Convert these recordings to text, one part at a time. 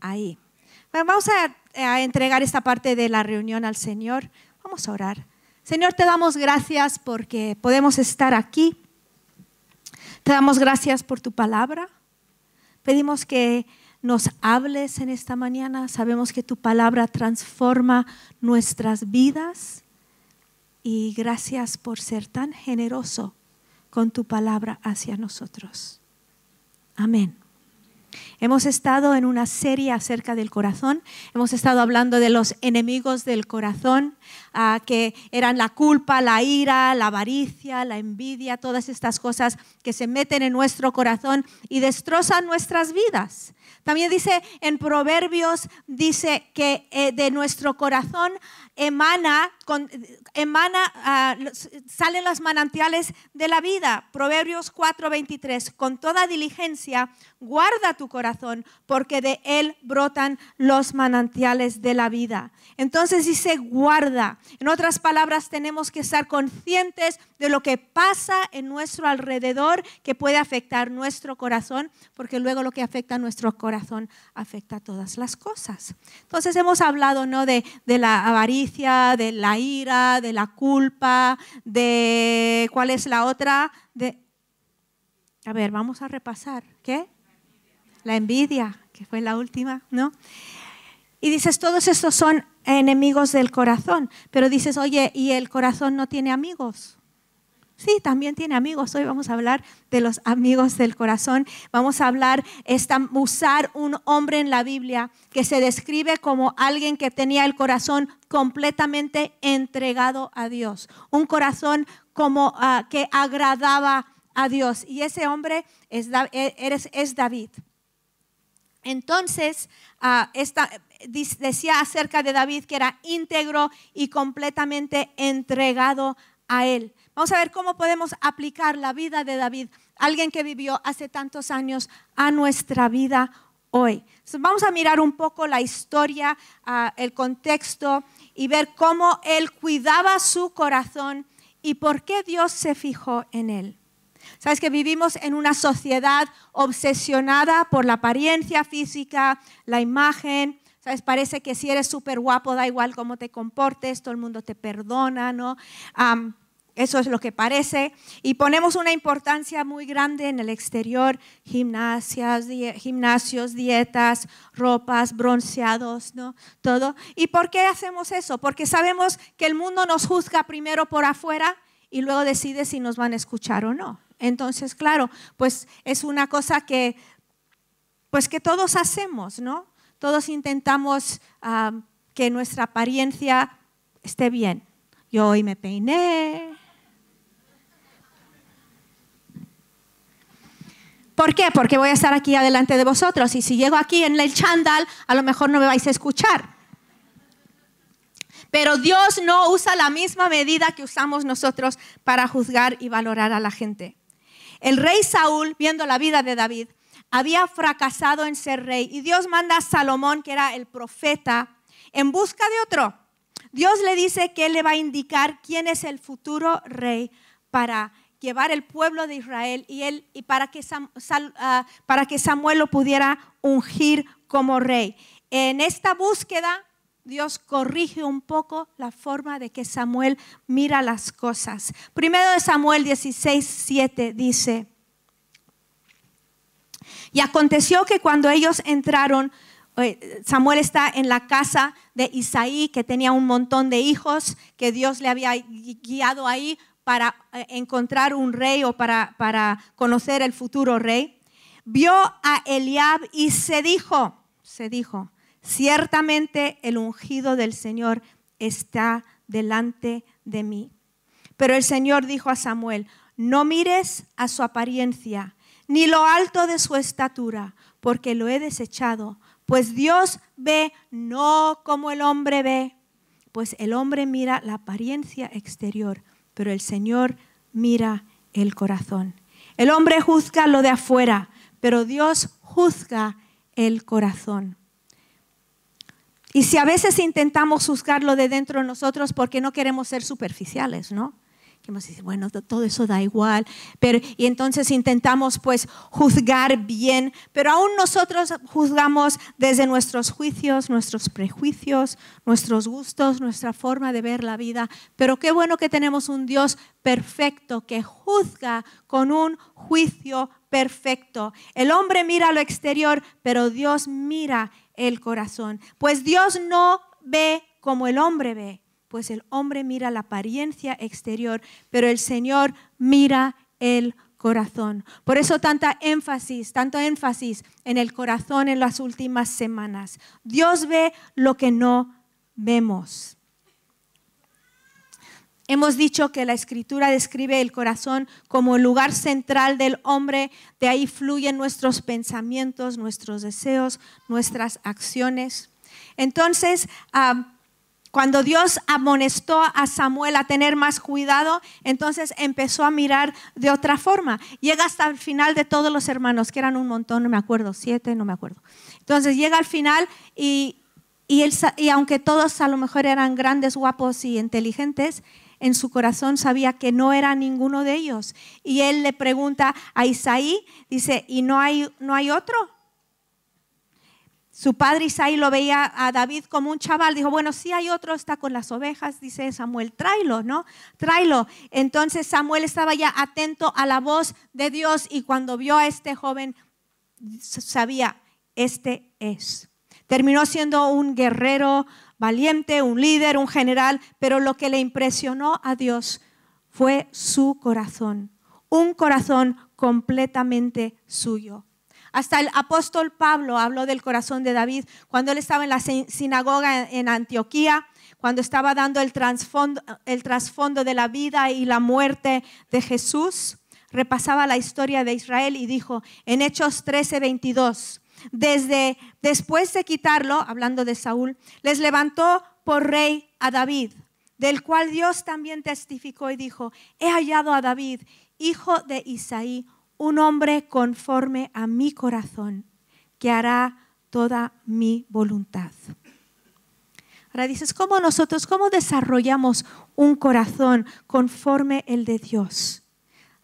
ahí. vamos a, entregar esta parte de la reunión al Señor. Vamos a orar. Señor, te damos gracias porque podemos estar aquí. Te damos gracias por tu palabra. Pedimos que nos hables en esta mañana. Sabemos que tu palabra transforma nuestras vidas. Y gracias por ser tan generoso con tu palabra hacia nosotros. Amén. Hemos estado en una serie acerca del corazón, hemos estado hablando de los enemigos del corazón, ah, que eran la culpa, la ira, la avaricia, la envidia, todas estas cosas que se meten en nuestro corazón y destrozan nuestras vidas. También dice en Proverbios, dice que eh, de nuestro corazón emana, emana ah, salen los manantiales de la vida. Proverbios 4:23, con toda diligencia guarda tu corazón, porque de él brotan los manantiales de la vida. Entonces dice guarda. En otras palabras, tenemos que estar conscientes de lo que pasa en nuestro alrededor que puede afectar nuestro corazón, porque luego lo que afecta a nuestro corazón afecta a todas las cosas. Entonces hemos hablado ¿no? de, de la avaricia, de la ira, de la culpa, de cuál es la otra, de... A ver, vamos a repasar. ¿Qué? La envidia, que fue la última, ¿no? Y dices, todos estos son enemigos del corazón, pero dices, oye, ¿y el corazón no tiene amigos? Sí, también tiene amigos. Hoy vamos a hablar de los amigos del corazón. Vamos a hablar, esta, usar un hombre en la Biblia que se describe como alguien que tenía el corazón completamente entregado a Dios. Un corazón como ah, que agradaba a Dios. Y ese hombre es, e, David. Entonces, ah, decía acerca de David que era íntegro y completamente entregado a él. Vamos a ver cómo podemos aplicar la vida de David, alguien que vivió hace tantos años, a nuestra vida hoy. vamos a mirar un poco la historia, ah, el contexto y ver cómo él cuidaba su corazón y por qué Dios se fijó en él. Sabes que vivimos en una sociedad obsesionada por la apariencia física, la imagen. Sabes, parece que si eres súper guapo, da igual cómo te comportes, todo el mundo te perdona, ¿no? Eso es lo que parece. Y ponemos una importancia muy grande en el exterior, gimnasias, gimnasios, dietas, ropas, bronceados, ¿no? Todo. ¿Y por qué hacemos eso? Porque sabemos que el mundo nos juzga primero por afuera y luego decide si nos van a escuchar o no. Entonces, claro, pues es una cosa que, pues que todos hacemos, ¿no? Todos intentamos ah, que nuestra apariencia esté bien. Yo hoy me peiné. ¿Por qué? Porque voy a estar aquí adelante de vosotros y si llego aquí en el chandal, a lo mejor no me vais a escuchar. Pero Dios no usa la misma medida que usamos nosotros para juzgar y valorar a la gente. El rey Saúl, viendo la vida de David, había fracasado en ser rey y Dios manda a Salomón, que era el profeta, en busca de otro. Dios le dice que él le va a indicar quién es el futuro rey para llevar el pueblo de Israel y, él, y para, que ah, para que Samuel lo pudiera ungir como rey. En esta búsqueda Dios corrige un poco la forma de que Samuel mira las cosas. Primero de Samuel 16, 7 dice, y aconteció que cuando ellos entraron, eh, Samuel está en la casa de Isaí, que tenía un montón de hijos, que Dios le había guiado ahí para eh, encontrar un rey o para, para conocer el futuro rey. Vio a Eliab y se dijo, se dijo, ciertamente el ungido del Señor está delante de mí. Pero el Señor dijo a Samuel, no mires a su apariencia, ni lo alto de su estatura, porque lo he desechado, pues Dios ve no como el hombre ve, pues el hombre mira la apariencia exterior, pero el Señor mira el corazón. El hombre juzga lo de afuera, pero Dios juzga el corazón. Y si a veces intentamos juzgarlo de dentro de nosotros porque no queremos ser superficiales, ¿no? Hemos bueno, todo eso da igual, pero y entonces intentamos pues juzgar bien, pero aún nosotros juzgamos desde nuestros juicios, nuestros prejuicios, nuestros gustos, nuestra forma de ver la vida, pero qué bueno que tenemos un Dios perfecto que juzga con un juicio perfecto. El hombre mira lo exterior, pero Dios mira el corazón, pues Dios no ve como el hombre ve pues el hombre mira la apariencia exterior, pero el Señor mira el corazón. Por eso tanta énfasis, tanto énfasis en el corazón en las últimas semanas. Dios ve lo que no vemos. Hemos dicho que la escritura describe el corazón como el lugar central del hombre, de ahí fluyen nuestros pensamientos, nuestros deseos, nuestras acciones. Entonces, ah, cuando Dios amonestó a Samuel a tener más cuidado, entonces empezó a mirar de otra forma. Llega hasta el final de todos los hermanos, que eran un montón, no me acuerdo, siete, no me acuerdo. Entonces llega al final y, y, y aunque todos a lo mejor eran grandes, guapos y inteligentes, en su corazón sabía que no era ninguno de ellos. Y él le pregunta a Isaí, dice, ¿y no hay, no hay otro? Su padre Isaí lo veía a David como un chaval. Dijo, bueno, si hay otro, está con las ovejas, dice Samuel, tráelo, ¿no? Tráelo. Entonces Samuel estaba ya atento a la voz de Dios y cuando vio a este joven, sabía, este es. Terminó siendo un guerrero valiente, un líder, un general, pero lo que le impresionó a Dios fue su corazón, un corazón completamente suyo. Hasta el apóstol Pablo habló del corazón de David cuando él estaba en la sinagoga en Antioquía, cuando estaba dando el trasfondo, de la vida y la muerte de Jesús. Repasaba la historia de Israel y dijo en Hechos 13, 22, desde después de quitarlo, hablando de Saúl, les levantó por rey a David, del cual Dios también testificó y dijo, he hallado a David, hijo de Isaí, un hombre conforme a mi corazón, que hará toda mi voluntad. Ahora dices, ¿cómo nosotros, cómo desarrollamos un corazón conforme el de Dios?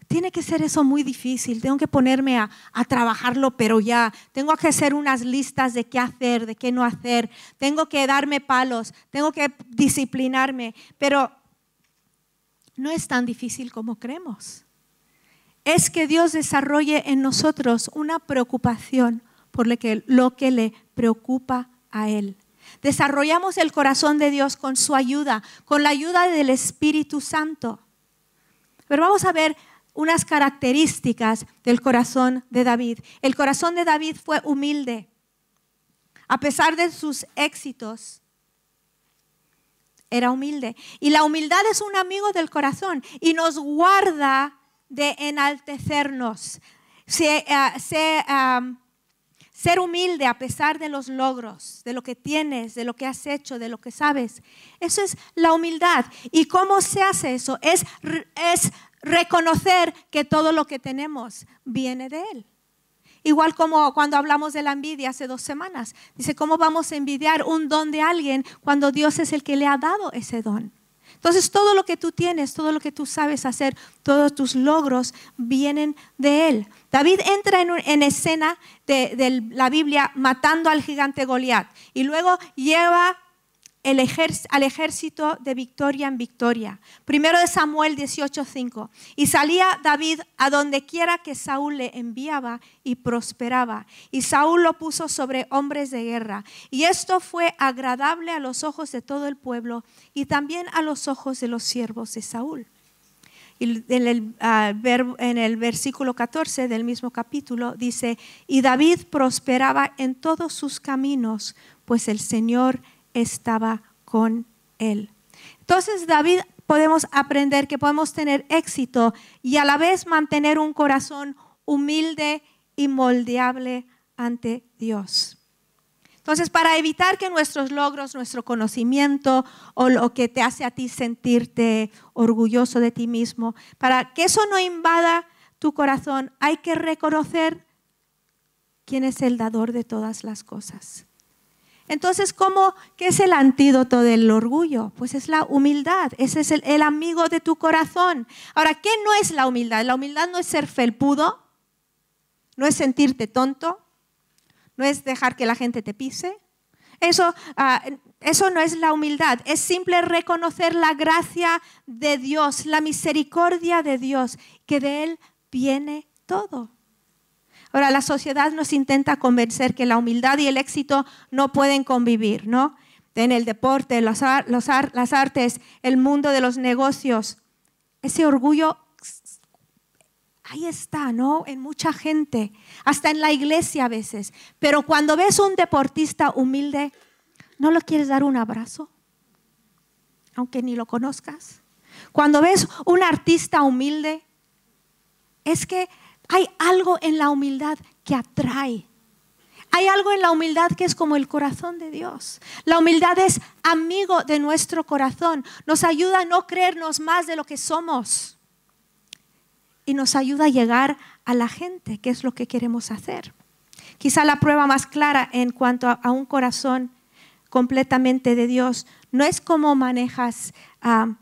Tiene que ser eso muy difícil, tengo que ponerme a, a, trabajarlo, pero ya, tengo que hacer unas listas de qué hacer, de qué no hacer, tengo que darme palos, tengo que disciplinarme, pero no es tan difícil como creemos es que Dios desarrolle en nosotros una preocupación por lo que, lo que le preocupa a Él. Desarrollamos el corazón de Dios con su ayuda, con la ayuda del Espíritu Santo. Pero vamos a ver unas características del corazón de David. El corazón de David fue humilde. A pesar de sus éxitos, era humilde. Y la humildad es un amigo del corazón y nos guarda de enaltecernos, ser humilde a pesar de los logros, de lo que tienes, de lo que has hecho, de lo que sabes. Eso es la humildad. ¿Y cómo se hace eso? Es, es reconocer que todo lo que tenemos viene de Él. Igual como cuando hablamos de la envidia hace dos semanas. Dice, ¿cómo vamos a envidiar un don de alguien cuando Dios es el que le ha dado ese don? Entonces todo lo que tú tienes, todo lo que tú sabes hacer, todos tus logros vienen de Él. David entra en, escena de, de, la Biblia matando al gigante Goliat y luego lleva al ejército de victoria en victoria. Primero de Samuel 18:5. Y salía David a donde quiera que Saúl le enviaba y prosperaba. Y Saúl lo puso sobre hombres de guerra. Y esto fue agradable a los ojos de todo el pueblo y también a los ojos de los siervos de Saúl. Y en el, ah, en el versículo 14 del mismo capítulo dice, y David prosperaba en todos sus caminos, pues el Señor estaba con él. Entonces David podemos aprender que podemos tener éxito y a la vez mantener un corazón humilde y moldeable ante Dios. Entonces, para evitar que nuestros logros, nuestro conocimiento o lo que te hace a ti sentirte orgulloso de ti mismo, para que eso no invada tu corazón, hay que reconocer quién es el dador de todas las cosas. Entonces, ¿cómo, ¿qué es el antídoto del orgullo? Pues es la humildad. Ese es el, amigo de tu corazón. Ahora, ¿qué no es la humildad? La humildad no es ser felpudo, no es sentirte tonto, no es dejar que la gente te pise. Eso, uh, eso no es la humildad, es simple reconocer la gracia de Dios, la misericordia de Dios, que de Él viene todo. Ahora, la sociedad nos intenta convencer que la humildad y el éxito no pueden convivir, ¿no? En el deporte, los, los, las artes, el mundo de los negocios. Ese orgullo, ahí está, ¿no? En mucha gente, hasta en la iglesia a veces. Pero cuando ves un deportista humilde, ¿no lo quieres dar un abrazo? Aunque ni lo conozcas. Cuando ves un artista humilde, es que hay algo en la humildad que atrae. Hay algo en la humildad que es como el corazón de Dios. La humildad es amigo de nuestro corazón. Nos ayuda a no creernos más de lo que somos. Y nos ayuda a llegar a la gente, que es lo que queremos hacer. Quizá la prueba más clara en cuanto a, un corazón completamente de Dios no es cómo manejas, uh,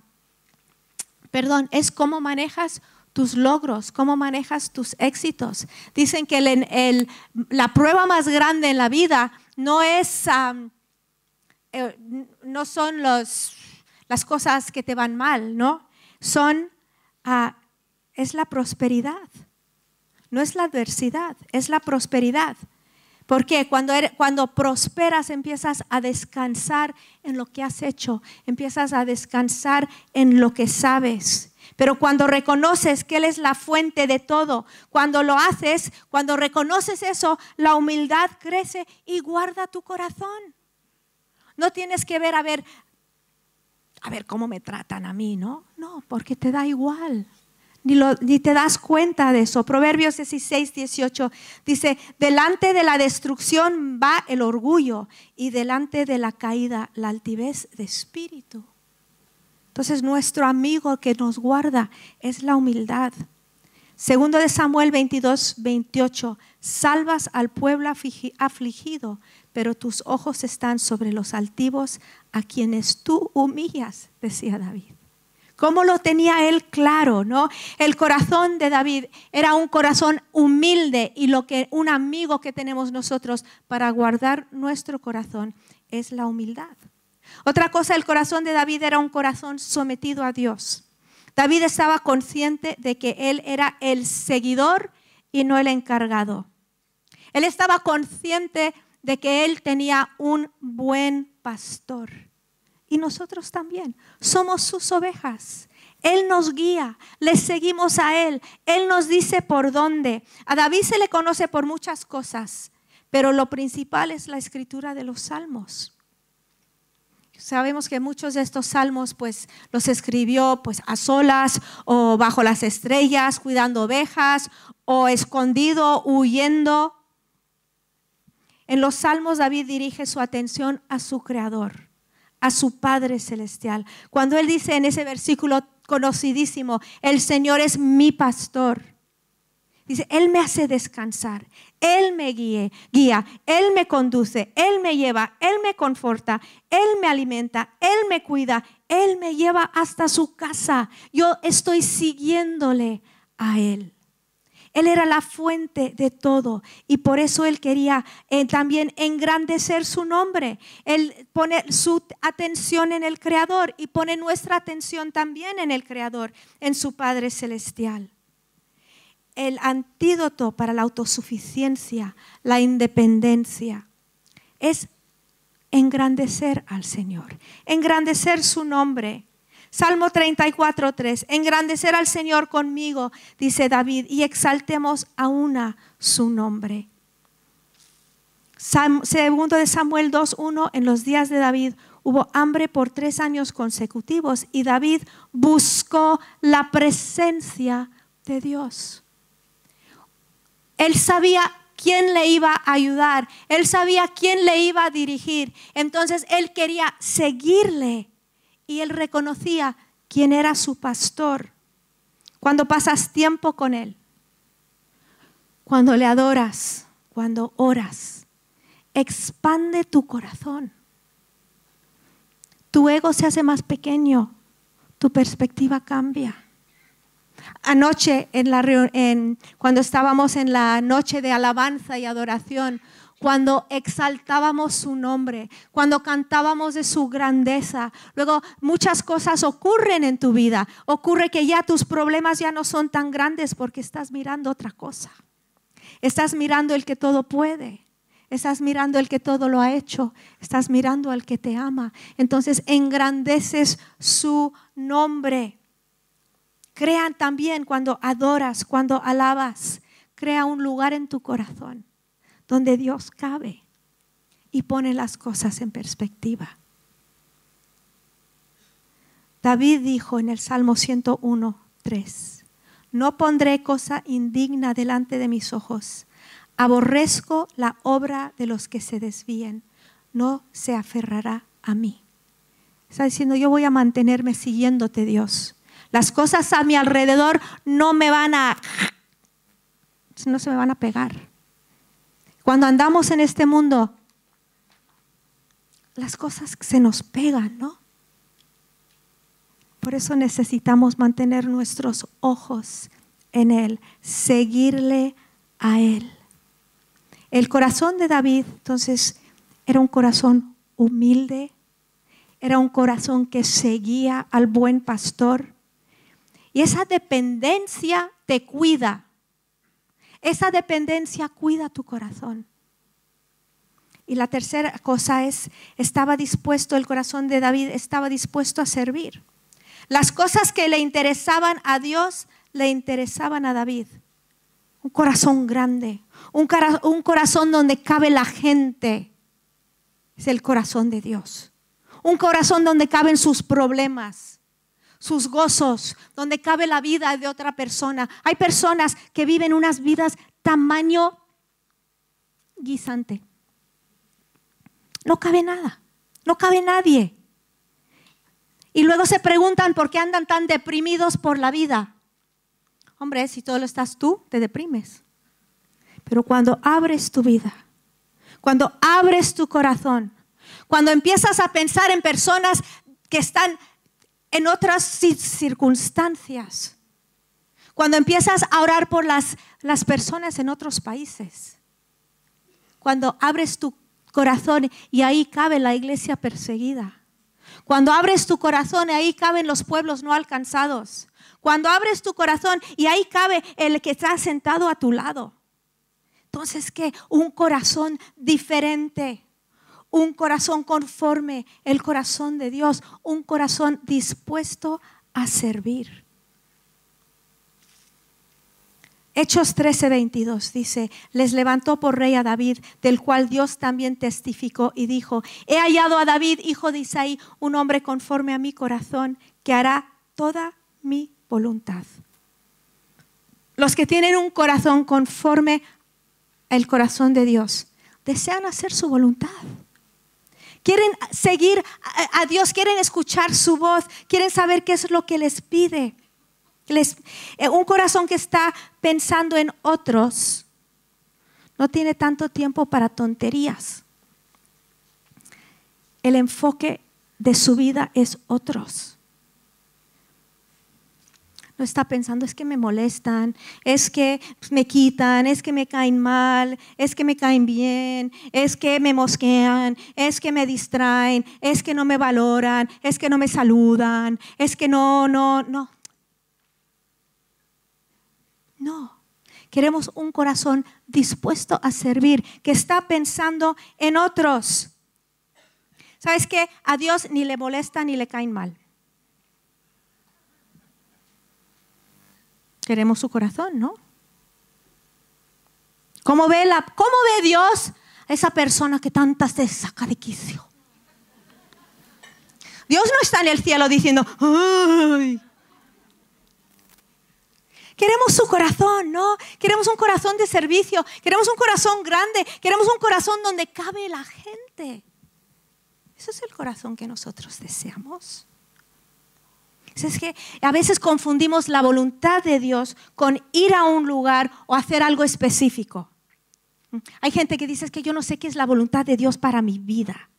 perdón, es cómo manejas tus logros, cómo manejas tus éxitos. Dicen que el, la prueba más grande en la vida no es, eh, no son los, las cosas que te van mal, ¿no? Son, uh, es la prosperidad. No es la adversidad, es la prosperidad. Porque cuando, cuando prosperas empiezas a descansar en lo que has hecho, empiezas a descansar en lo que sabes. Pero cuando reconoces que Él es la fuente de todo, cuando lo haces, cuando reconoces eso, la humildad crece y guarda tu corazón. No tienes que ver a ver, a ver cómo me tratan a mí, ¿no? No, porque te da igual. Ni, ni, te das cuenta de eso. Proverbios 16, 18 dice, delante de la destrucción va el orgullo y delante de la caída la altivez de espíritu. Entonces nuestro amigo que nos guarda es la humildad. Segundo de Samuel 22, 28, salvas al pueblo afligido, pero tus ojos están sobre los altivos a quienes tú humillas, decía David. ¿Cómo lo tenía él claro, no? El corazón de David era un corazón humilde y lo que un amigo que tenemos nosotros para guardar nuestro corazón es la humildad. Otra cosa, el corazón de David era un corazón sometido a Dios. David estaba consciente de que él era el seguidor y no el encargado. Él estaba consciente de que él tenía un buen pastor. Y nosotros también somos sus ovejas. Él nos guía, le seguimos a Él, Él nos dice por dónde. A David se le conoce por muchas cosas, pero lo principal es la escritura de los salmos. Sabemos que muchos de estos salmos pues los escribió pues a solas o bajo las estrellas, cuidando ovejas o escondido, huyendo. En los salmos David dirige su atención a su creador, a su Padre celestial. Cuando él dice en ese versículo conocidísimo, el Señor es mi pastor Dice, Él me hace descansar, Él me guía, Él me conduce, Él me lleva, Él me conforta, Él me alimenta, Él me cuida, Él me lleva hasta su casa. Yo estoy siguiéndole a Él. Él era la fuente de todo y por eso Él quería eh, también engrandecer su nombre. Él pone su atención en el Creador y pone nuestra atención también en el Creador, en su Padre Celestial el antídoto para la autosuficiencia, la independencia, es engrandecer al Señor, engrandecer su nombre. Salmo 34, 3, engrandecer al Señor conmigo, dice David, y exaltemos a una su nombre. Segundo de Samuel 2.1, en los días de David hubo hambre por tres años consecutivos y David buscó la presencia de Dios. Él sabía quién le iba a ayudar, él sabía quién le iba a dirigir. Entonces él quería seguirle y él reconocía quién era su pastor. Cuando pasas tiempo con él, cuando le adoras, cuando oras, expande tu corazón. Tu ego se hace más pequeño, tu perspectiva cambia. Anoche, en la, en, cuando estábamos en la noche de alabanza y adoración, cuando exaltábamos su nombre, cuando cantábamos de su grandeza. Luego muchas cosas ocurren en tu vida. Ocurre que ya tus problemas ya no son tan grandes porque estás mirando otra cosa. Estás mirando el que todo puede. Estás mirando el que todo lo ha hecho. Estás mirando al que te ama. Entonces engrandeces su nombre. Crean también cuando adoras, cuando alabas. Crea un lugar en tu corazón donde Dios cabe y pone las cosas en perspectiva. David dijo en el Salmo 101, 3, no pondré cosa indigna delante de mis ojos, aborrezco la obra de los que se desvíen, no se aferrará a mí. Está diciendo, yo voy a mantenerme siguiéndote, Dios. Las cosas a mi alrededor no me van a, no se me van a pegar. Cuando andamos en este mundo, las cosas se nos pegan, ¿no? Por eso necesitamos mantener nuestros ojos en Él, seguirle a Él. El corazón de David, entonces, era un corazón humilde, era un corazón que seguía al buen pastor. Y esa dependencia te cuida. Esa dependencia cuida tu corazón. Y la tercera cosa es, estaba dispuesto, el corazón de David estaba dispuesto a servir. Las cosas que le interesaban a Dios le interesaban a David. Un corazón grande, un, un corazón donde cabe la gente. Es el corazón de Dios. Un corazón donde caben sus problemas sus gozos, donde cabe la vida de otra persona. Hay personas que viven unas vidas tamaño guisante. No cabe nada, no cabe nadie. Y luego se preguntan por qué andan tan deprimidos por la vida. Hombre, si todo lo estás tú, te deprimes. Pero cuando abres tu vida, cuando abres tu corazón, cuando empiezas a pensar en personas que están en otras circunstancias. Cuando empiezas a orar por las, las personas en otros países. Cuando abres tu corazón y ahí cabe la iglesia perseguida. Cuando abres tu corazón y ahí caben los pueblos no alcanzados. Cuando abres tu corazón y ahí cabe el que está sentado a tu lado. Entonces, ¿qué? Un corazón diferente un corazón conforme el corazón de Dios, un corazón dispuesto a servir. Hechos 13:22 dice, les levantó por rey a David, del cual Dios también testificó y dijo, he hallado a David, hijo de Isaí, un hombre conforme a mi corazón, que hará toda mi voluntad. Los que tienen un corazón conforme al corazón de Dios, desean hacer su voluntad quieren seguir a Dios, quieren escuchar su voz, quieren saber qué es lo que les pide. Eh, un corazón que está pensando en otros no tiene tanto tiempo para tonterías. El enfoque de su vida es otros no está pensando, es que me molestan, es que me quitan, es que me caen mal, es que me caen bien, es que me mosquean, es que me distraen, es que no me valoran, es que no me saludan, es que no, no, no. No. Queremos un corazón dispuesto a servir, que está pensando en otros. ¿Sabes qué? A Dios ni le molesta ni le caen mal. Queremos su corazón, ¿no? ¿Cómo ve, la, cómo ve Dios a esa persona que tantas te saca de quicio? Dios no está en el cielo diciendo, ¡ay! Queremos su corazón, ¿no? Queremos un corazón de servicio, queremos un corazón grande, queremos un corazón donde cabe la gente. Ese es el corazón que nosotros deseamos. Es que a veces confundimos la voluntad de Dios con ir a un lugar o hacer algo específico. Hay gente que dice que yo no sé qué es la voluntad de Dios para mi vida.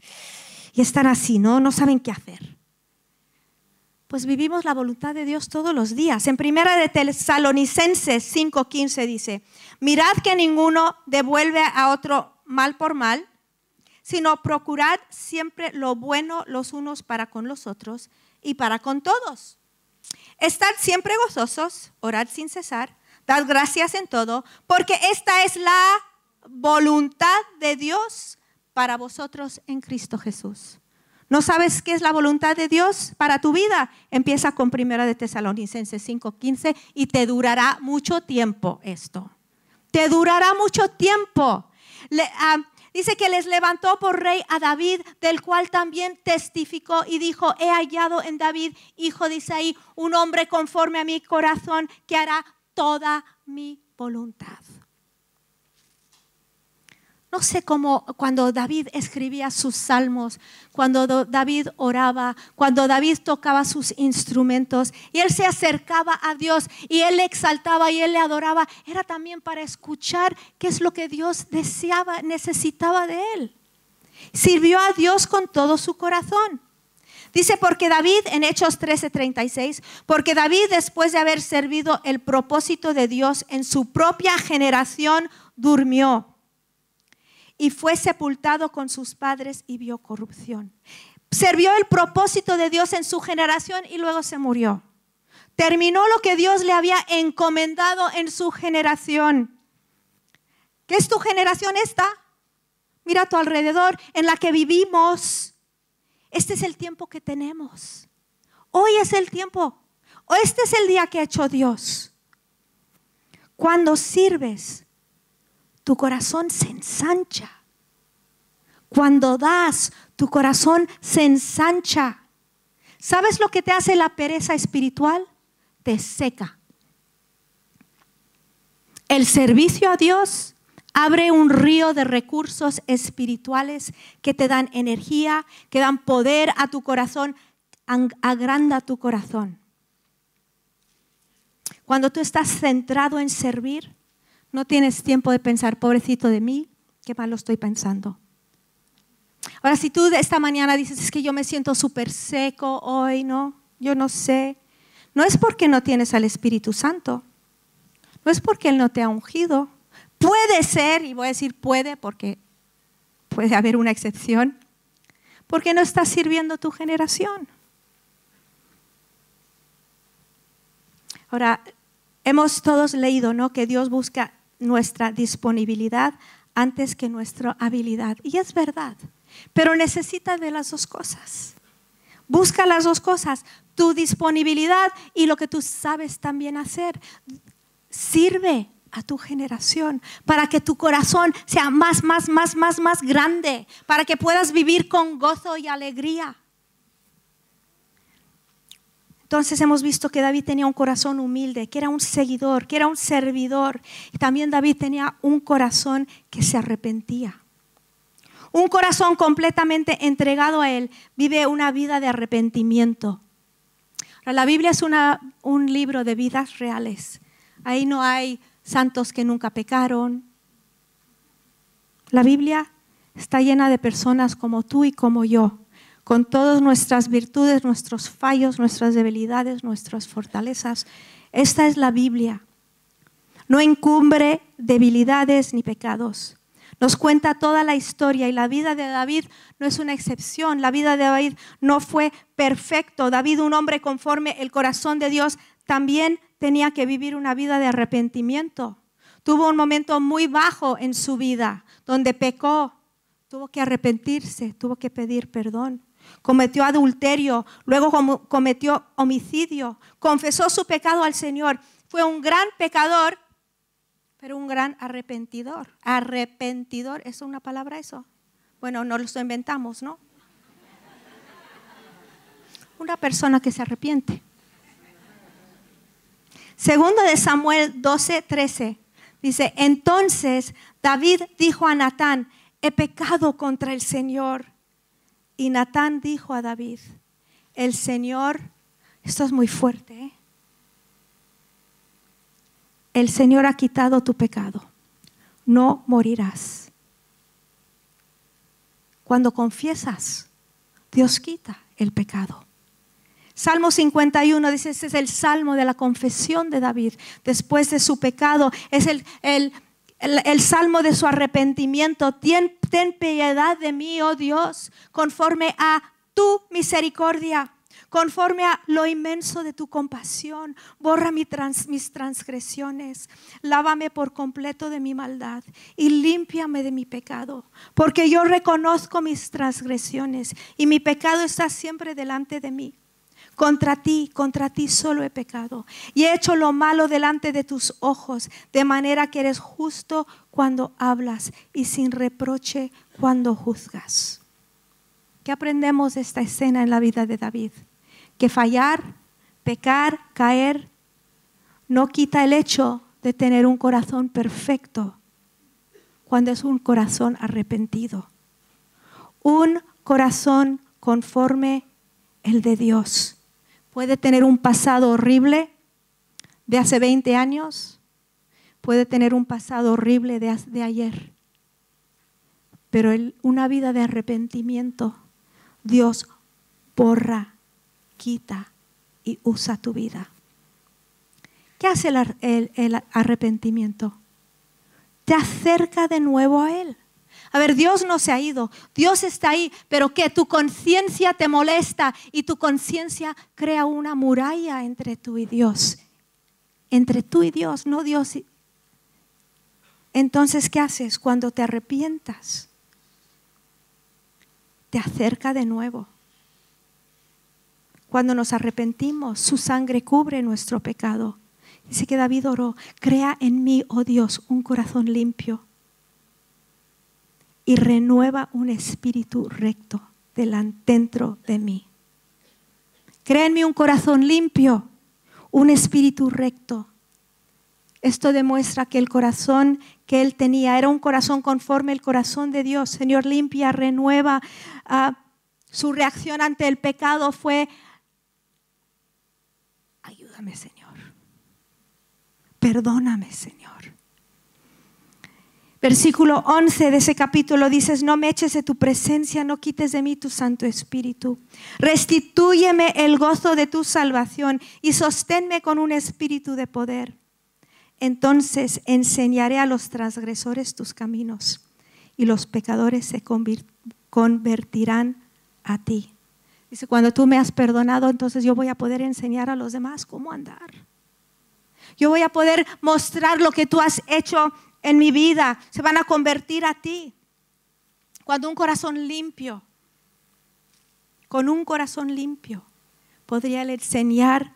Y están así, ¿no? No saben qué hacer. Pues vivimos la voluntad de Dios todos los días. En primera de Tesalonicenses 5:15 dice, mirad que ninguno devuelve a otro mal por mal, sino procurad siempre lo bueno los unos para con los otros y para con todos. Estad siempre gozosos, orad sin cesar, dad gracias en todo, porque esta es la voluntad de Dios para vosotros en Cristo Jesús. ¿No sabes qué es la voluntad de Dios para tu vida? Empieza con Primera de Tesalonicenses 5:15 y te durará mucho tiempo esto. Te durará mucho tiempo. Ah, dice que les levantó por rey a David, del cual también testificó y dijo, he hallado en David, hijo de Isaí, un hombre conforme a mi corazón que hará toda mi voluntad. No sé cómo cuando David escribía sus salmos, cuando David oraba, cuando David tocaba sus instrumentos y él se acercaba a Dios y él le exaltaba y él le adoraba, era también para escuchar qué es lo que Dios deseaba, necesitaba de él. Sirvió a Dios con todo su corazón. Dice, porque David, en Hechos 13:36, porque David después de haber servido el propósito de Dios en su propia generación, durmió y fue sepultado con sus padres y vio corrupción. Sirvió el propósito de Dios en su generación y luego se murió. Terminó lo que Dios le había encomendado en su generación. ¿Qué es tu generación esta? Mira a tu alrededor en la que vivimos. Este es el tiempo que tenemos. Hoy es el tiempo. Este es el día que ha hecho Dios. Cuando sirves, tu corazón se ensancha. Cuando das, tu corazón se ensancha. ¿Sabes lo que te hace la pereza espiritual? Te seca. El servicio a Dios abre un río de recursos espirituales que te dan energía, que dan poder a tu corazón, agranda tu corazón. Cuando tú estás centrado en servir, no tienes tiempo de pensar, pobrecito de mí, qué mal lo estoy pensando. Ahora, si tú esta mañana dices, es que yo me siento súper seco hoy, ¿no? Yo no sé. No es porque no tienes al Espíritu Santo. No es porque Él no te ha ungido. Puede ser, y voy a decir puede porque puede haber una excepción, porque no estás sirviendo tu generación. Ahora, hemos todos leído, ¿no? Que Dios busca nuestra disponibilidad antes que nuestra habilidad. Y es verdad, pero necesita de las dos cosas. Busca las dos cosas, tu disponibilidad y lo que tú sabes también hacer. Sirve a tu generación para que tu corazón sea más, más, más, más, más grande, para que puedas vivir con gozo y alegría. Entonces hemos visto que David tenía un corazón humilde, que era un seguidor, que era un servidor. Y también David tenía un corazón que se arrepentía. Un corazón completamente entregado a Él vive una vida de arrepentimiento. La Biblia es un libro de vidas reales. Ahí no hay santos que nunca pecaron. La Biblia está llena de personas como tú y como yo, con todas nuestras virtudes, nuestros fallos, nuestras debilidades, nuestras fortalezas. Esta es la Biblia. No encumbre debilidades ni pecados. Nos cuenta toda la historia y la vida de David no es una excepción. La vida de David no fue perfecto. David, un hombre conforme el corazón de Dios, también tenía que vivir una vida de arrepentimiento. Tuvo un momento muy bajo en su vida donde pecó, tuvo que arrepentirse, tuvo que pedir perdón cometió adulterio, luego cometió homicidio, confesó su pecado al Señor. Fue un gran pecador, pero un gran arrepentidor. Arrepentidor, ¿es una palabra eso? Bueno, no lo inventamos, ¿no? Una persona que se arrepiente. Segundo de Samuel 12, 13. Dice, entonces David dijo a Natán, he pecado contra el Señor y Natán dijo a David, el Señor, esto es muy fuerte, ¿eh? el Señor ha quitado tu pecado. no morirás. Cuando confiesas, Dios quita el pecado. Salmo 51 dice, ese es el salmo de la confesión de David. Después de su pecado, es el, el, el, salmo de su arrepentimiento. Ten, piedad de mí, oh Dios, conforme a tu misericordia conforme a lo inmenso de tu compasión. Borra mis transgresiones, lávame por completo de mi maldad y límpiame de mi pecado, porque yo reconozco mis transgresiones y mi pecado está siempre delante de mí. Contra ti, contra ti solo he pecado y he hecho lo malo delante de tus ojos, de manera que eres justo cuando hablas y sin reproche cuando juzgas. ¿Qué aprendemos de esta escena en la vida de David? Que fallar, pecar, caer, no quita el hecho de tener un corazón perfecto cuando es un corazón arrepentido. Un corazón conforme el de Dios puede tener un pasado horrible de hace 20 años, puede tener un pasado horrible de, ayer, pero una vida de arrepentimiento, Dios borra, quita y usa tu vida. ¿Qué hace el arrepentimiento? Te acerca de nuevo a Él. A ver, Dios no se ha ido, Dios está ahí, pero que tu conciencia te molesta y tu conciencia crea una muralla entre tú y Dios. Entre tú y Dios, no Dios. Entonces, ¿qué haces cuando te arrepientas? Te acerca de nuevo. Cuando nos arrepentimos, su sangre cubre nuestro pecado. Dice que David oró, crea en mí, oh Dios, un corazón limpio y renueva un espíritu recto dentro de mí. Créenme un corazón limpio, un espíritu recto. Esto demuestra que el corazón que él tenía era un corazón conforme al corazón de Dios. Señor, limpia, renueva. Ah, su reacción ante el pecado fue, ayúdame Señor, perdóname Señor. Versículo 11 de ese capítulo dices, no me eches de tu presencia, no quites de mí tu Santo Espíritu. Restitúyeme el gozo de tu salvación y sosténme con un espíritu de poder. Entonces enseñaré a los transgresores tus caminos y los pecadores se convertirán a ti. Dice, cuando tú me has perdonado, entonces yo voy a poder enseñar a los demás cómo andar. Yo voy a poder mostrar lo que tú has hecho en mi vida, se van a convertir a ti. Cuando un corazón limpio, con un corazón limpio, podría enseñar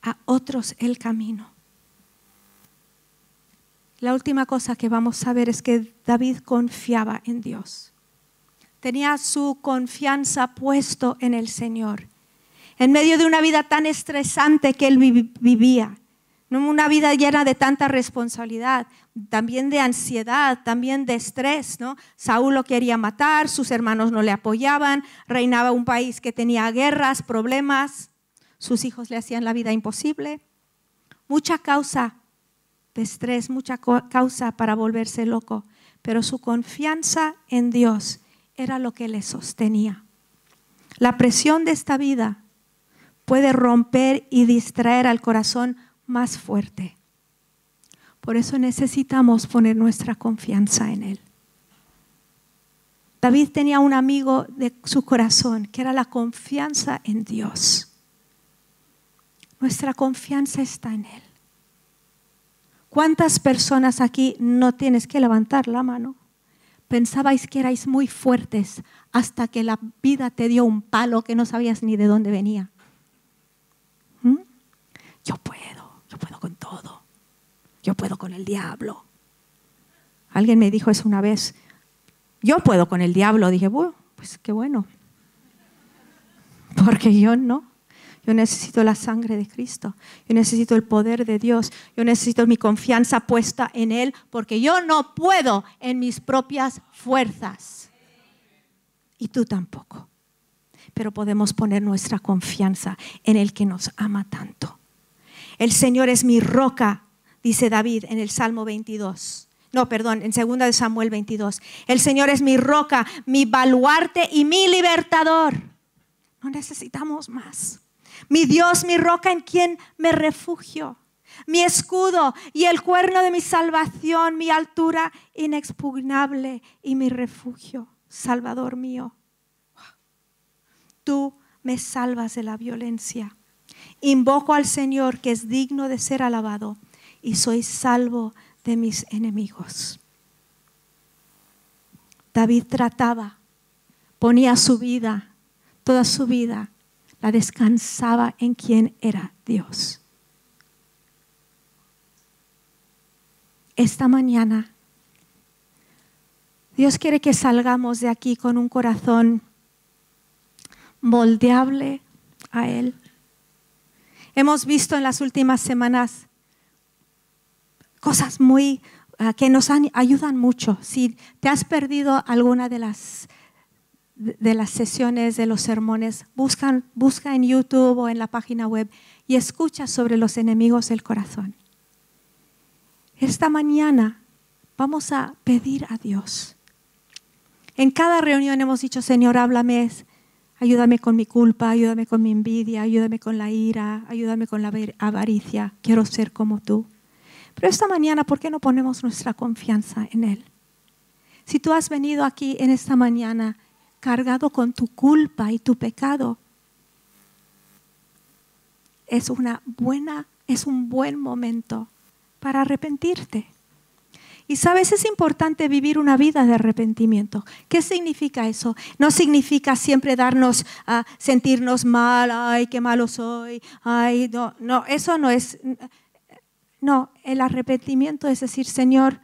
a otros el camino. La última cosa que vamos a ver es que David confiaba en Dios. Tenía su confianza puesto en el Señor. En medio de una vida tan estresante que él vivía, una vida llena de tanta responsabilidad, también de ansiedad, también de estrés. Saúl lo quería matar, sus hermanos no le apoyaban, reinaba un país que tenía guerras, problemas, sus hijos le hacían la vida imposible. Mucha causa de estrés, mucha causa para volverse loco, pero su confianza en Dios era lo que le sostenía. La presión de esta vida puede romper y distraer al corazón más fuerte. Por eso necesitamos poner nuestra confianza en Él. David tenía un amigo de su corazón que era la confianza en Dios. Nuestra confianza está en Él. ¿Cuántas personas aquí no tienes que levantar la mano? Pensabais que erais muy fuertes hasta que la vida te dio un palo que no sabías ni de dónde venía. ¿Mm? Yo puedo con todo. Yo puedo con el diablo. Alguien me dijo eso una vez. Yo puedo con el diablo. Dije, pues qué bueno. Porque yo no. Yo necesito la sangre de Cristo. Yo necesito el poder de Dios. Yo necesito mi confianza puesta en Él porque yo no puedo en mis propias fuerzas. Y tú tampoco. Pero podemos poner nuestra confianza en el que nos ama tanto. El Señor es mi roca, dice David en el Salmo 22. no, perdón, en 2 de Samuel 22. El Señor es mi roca, mi baluarte y mi libertador. No necesitamos más. Mi Dios, mi roca en quien me refugio. Mi escudo y el cuerno de mi salvación, mi altura inexpugnable y mi refugio, Salvador mío. Tú me salvas de la violencia. Invoco al Señor que es digno de ser alabado y soy salvo de mis enemigos. David trataba, ponía su vida, toda su vida, la descansaba en quien era Dios. Esta mañana, Dios quiere que salgamos de aquí con un corazón moldeable a Él. Hemos visto en las últimas semanas cosas muy ah, que nos ayudan mucho. Si te has perdido alguna de las de las sesiones de los sermones, busca, en YouTube o en la página web y escucha sobre los enemigos del corazón. Esta mañana vamos a pedir a Dios. En cada reunión hemos dicho, Señor, háblame, ayúdame con mi culpa, ayúdame con mi envidia, ayúdame con la ira, ayúdame con la avaricia. Quiero ser como tú. Pero esta mañana, ¿por qué no ponemos nuestra confianza en Él? Si tú has venido aquí en esta mañana cargado con tu culpa y tu pecado, es una buena, es un buen momento para arrepentirte. Y sabes, es importante vivir una vida de arrepentimiento. ¿Qué significa eso? No significa siempre darnos a sentirnos mal, ay, qué malo soy, ay, no, no, eso no es, no, el arrepentimiento es decir, Señor,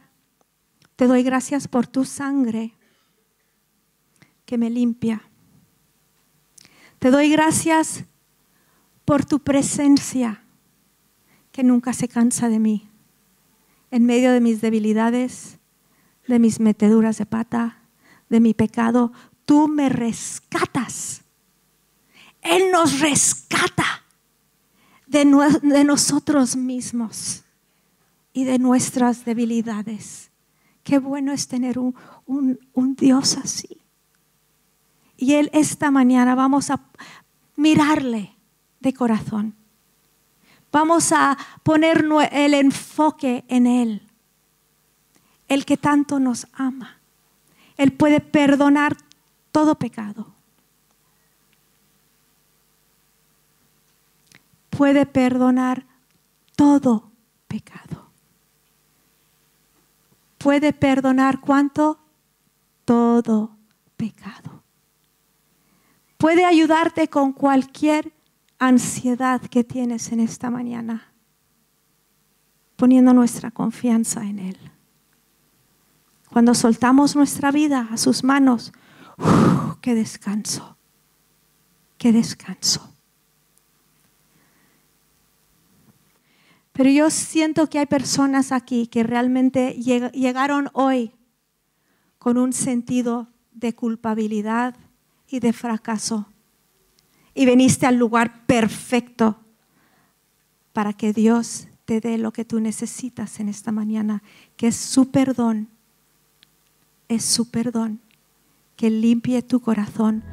te doy gracias por tu sangre que me limpia. Te doy gracias por tu presencia que nunca se cansa de mí. En medio de mis debilidades, de mis meteduras de pata, de mi pecado, tú me rescatas. Él nos rescata de, nosotros mismos y de nuestras debilidades. Qué bueno es tener un, Dios así. Y Él esta mañana vamos a mirarle de corazón. Vamos a poner el enfoque en Él, el que tanto nos ama. Él puede perdonar todo pecado. Puede perdonar todo pecado puede perdonar cuánto? Todo pecado. Puede ayudarte con cualquier ansiedad que tienes en esta mañana, poniendo nuestra confianza en Él. Cuando soltamos nuestra vida a sus manos, qué descanso, qué descanso. Pero yo siento que hay personas aquí que realmente llegaron hoy con un sentido de culpabilidad y de fracaso. Y veniste al lugar perfecto para que Dios te dé lo que tú necesitas en esta mañana, que es su perdón. Es su perdón que limpie tu corazón